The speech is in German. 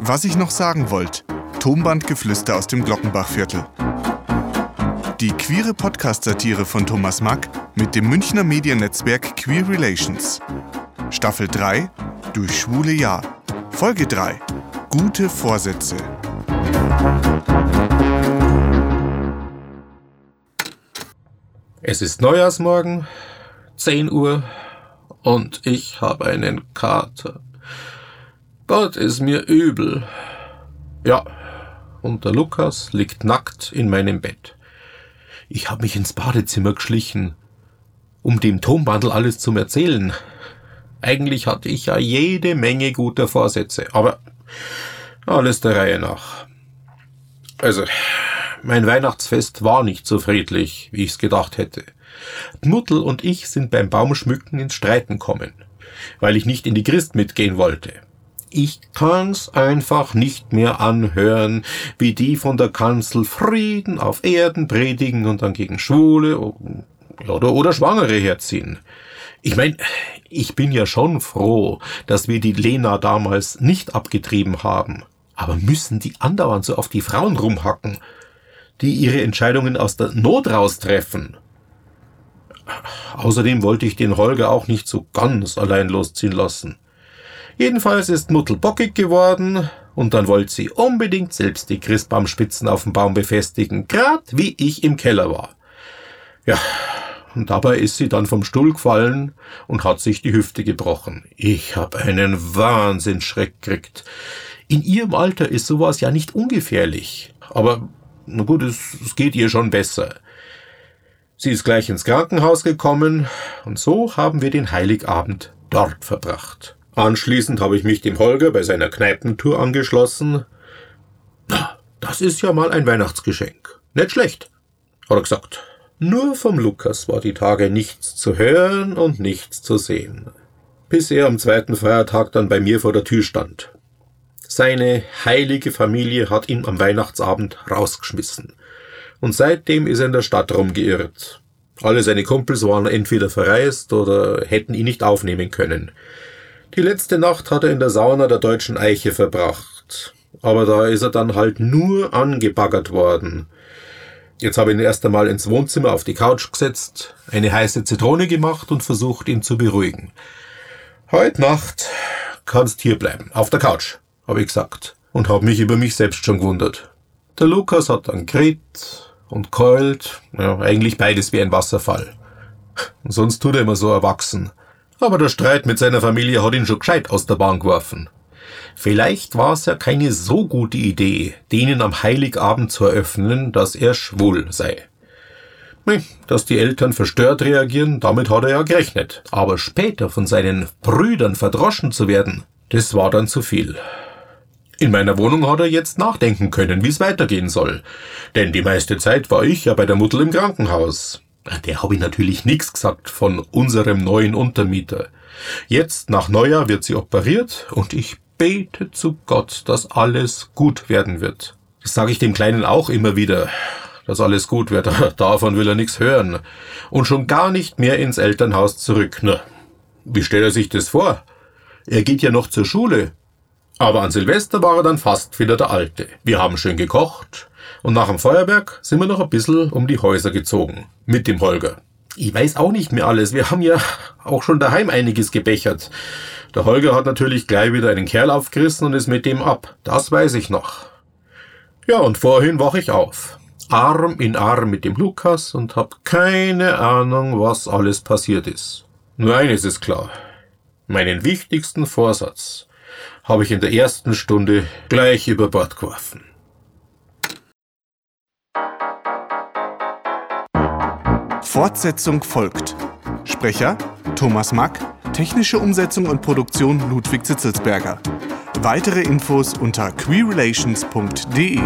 Was ich noch sagen wollte. Tonbandgeflüster aus dem Glockenbachviertel. Die queere Podcast-Satire von Thomas Mack mit dem Münchner Mediennetzwerk Queer Relations. Staffel 3 Durch schwule Jahr. Folge 3 Gute Vorsätze. Es ist Neujahrsmorgen, 10 Uhr, und ich habe einen Kater. Gott ist mir übel. Ja, und der Lukas liegt nackt in meinem Bett. Ich habe mich ins Badezimmer geschlichen, um dem Tonbandel alles zu erzählen. Eigentlich hatte ich ja jede Menge guter Vorsätze, aber alles der Reihe nach. Also, mein Weihnachtsfest war nicht so friedlich, wie ich's gedacht hätte. Mutter und ich sind beim Baumschmücken ins Streiten kommen, weil ich nicht in die Christ mitgehen wollte. Ich kann's einfach nicht mehr anhören, wie die von der Kanzel Frieden auf Erden predigen und dann gegen Schwule oder, oder Schwangere herziehen. Ich mein, ich bin ja schon froh, dass wir die Lena damals nicht abgetrieben haben. Aber müssen die andauernd so auf die Frauen rumhacken, die ihre Entscheidungen aus der Not raustreffen? Außerdem wollte ich den Holger auch nicht so ganz allein losziehen lassen. Jedenfalls ist Muttel bockig geworden und dann wollte sie unbedingt selbst die Christbaumspitzen auf dem Baum befestigen, grad wie ich im Keller war. Ja, und dabei ist sie dann vom Stuhl gefallen und hat sich die Hüfte gebrochen. Ich hab einen Wahnsinnsschreck gekriegt. In ihrem Alter ist sowas ja nicht ungefährlich. Aber na gut, es, es geht ihr schon besser. Sie ist gleich ins Krankenhaus gekommen und so haben wir den Heiligabend dort verbracht. Anschließend habe ich mich dem Holger bei seiner Kneipentour angeschlossen. Na, das ist ja mal ein Weihnachtsgeschenk. Nicht schlecht, hat er gesagt. Nur vom Lukas war die Tage nichts zu hören und nichts zu sehen. Bis er am zweiten Feiertag dann bei mir vor der Tür stand. Seine heilige Familie hat ihn am Weihnachtsabend rausgeschmissen. Und seitdem ist er in der Stadt rumgeirrt. Alle seine Kumpels waren entweder verreist oder hätten ihn nicht aufnehmen können. Die letzte Nacht hat er in der Sauna der Deutschen Eiche verbracht. Aber da ist er dann halt nur angebaggert worden. Jetzt habe ich ihn erst einmal ins Wohnzimmer auf die Couch gesetzt, eine heiße Zitrone gemacht und versucht, ihn zu beruhigen. Heute Nacht kannst hier bleiben, auf der Couch, habe ich gesagt, und habe mich über mich selbst schon gewundert. Der Lukas hat dann geredet und keult, ja, eigentlich beides wie ein Wasserfall. Und sonst tut er immer so erwachsen. Aber der Streit mit seiner Familie hat ihn schon gescheit aus der Bahn geworfen. Vielleicht war es ja keine so gute Idee, denen am Heiligabend zu eröffnen, dass er schwul sei. Dass die Eltern verstört reagieren, damit hat er ja gerechnet. Aber später von seinen Brüdern verdroschen zu werden, das war dann zu viel. In meiner Wohnung hat er jetzt nachdenken können, wie es weitergehen soll. Denn die meiste Zeit war ich ja bei der Mutter im Krankenhaus. Der habe ich natürlich nichts gesagt von unserem neuen Untermieter. Jetzt nach Neujahr wird sie operiert und ich bete zu Gott, dass alles gut werden wird. Das sage ich dem Kleinen auch immer wieder, dass alles gut wird. Davon will er nichts hören. Und schon gar nicht mehr ins Elternhaus zurück. Na, wie stellt er sich das vor? Er geht ja noch zur Schule. Aber an Silvester war er dann fast wieder der Alte. Wir haben schön gekocht, und nach dem Feuerwerk sind wir noch ein bisschen um die Häuser gezogen. Mit dem Holger. Ich weiß auch nicht mehr alles. Wir haben ja auch schon daheim einiges gebechert. Der Holger hat natürlich gleich wieder einen Kerl aufgerissen und ist mit dem ab. Das weiß ich noch. Ja, und vorhin wach ich auf. Arm in Arm mit dem Lukas und hab keine Ahnung, was alles passiert ist. Nur eines ist klar. Meinen wichtigsten Vorsatz habe ich in der ersten Stunde gleich über Bord geworfen. Fortsetzung folgt. Sprecher Thomas Mack, technische Umsetzung und Produktion Ludwig Zitzelsberger. Weitere Infos unter queerrelations.de.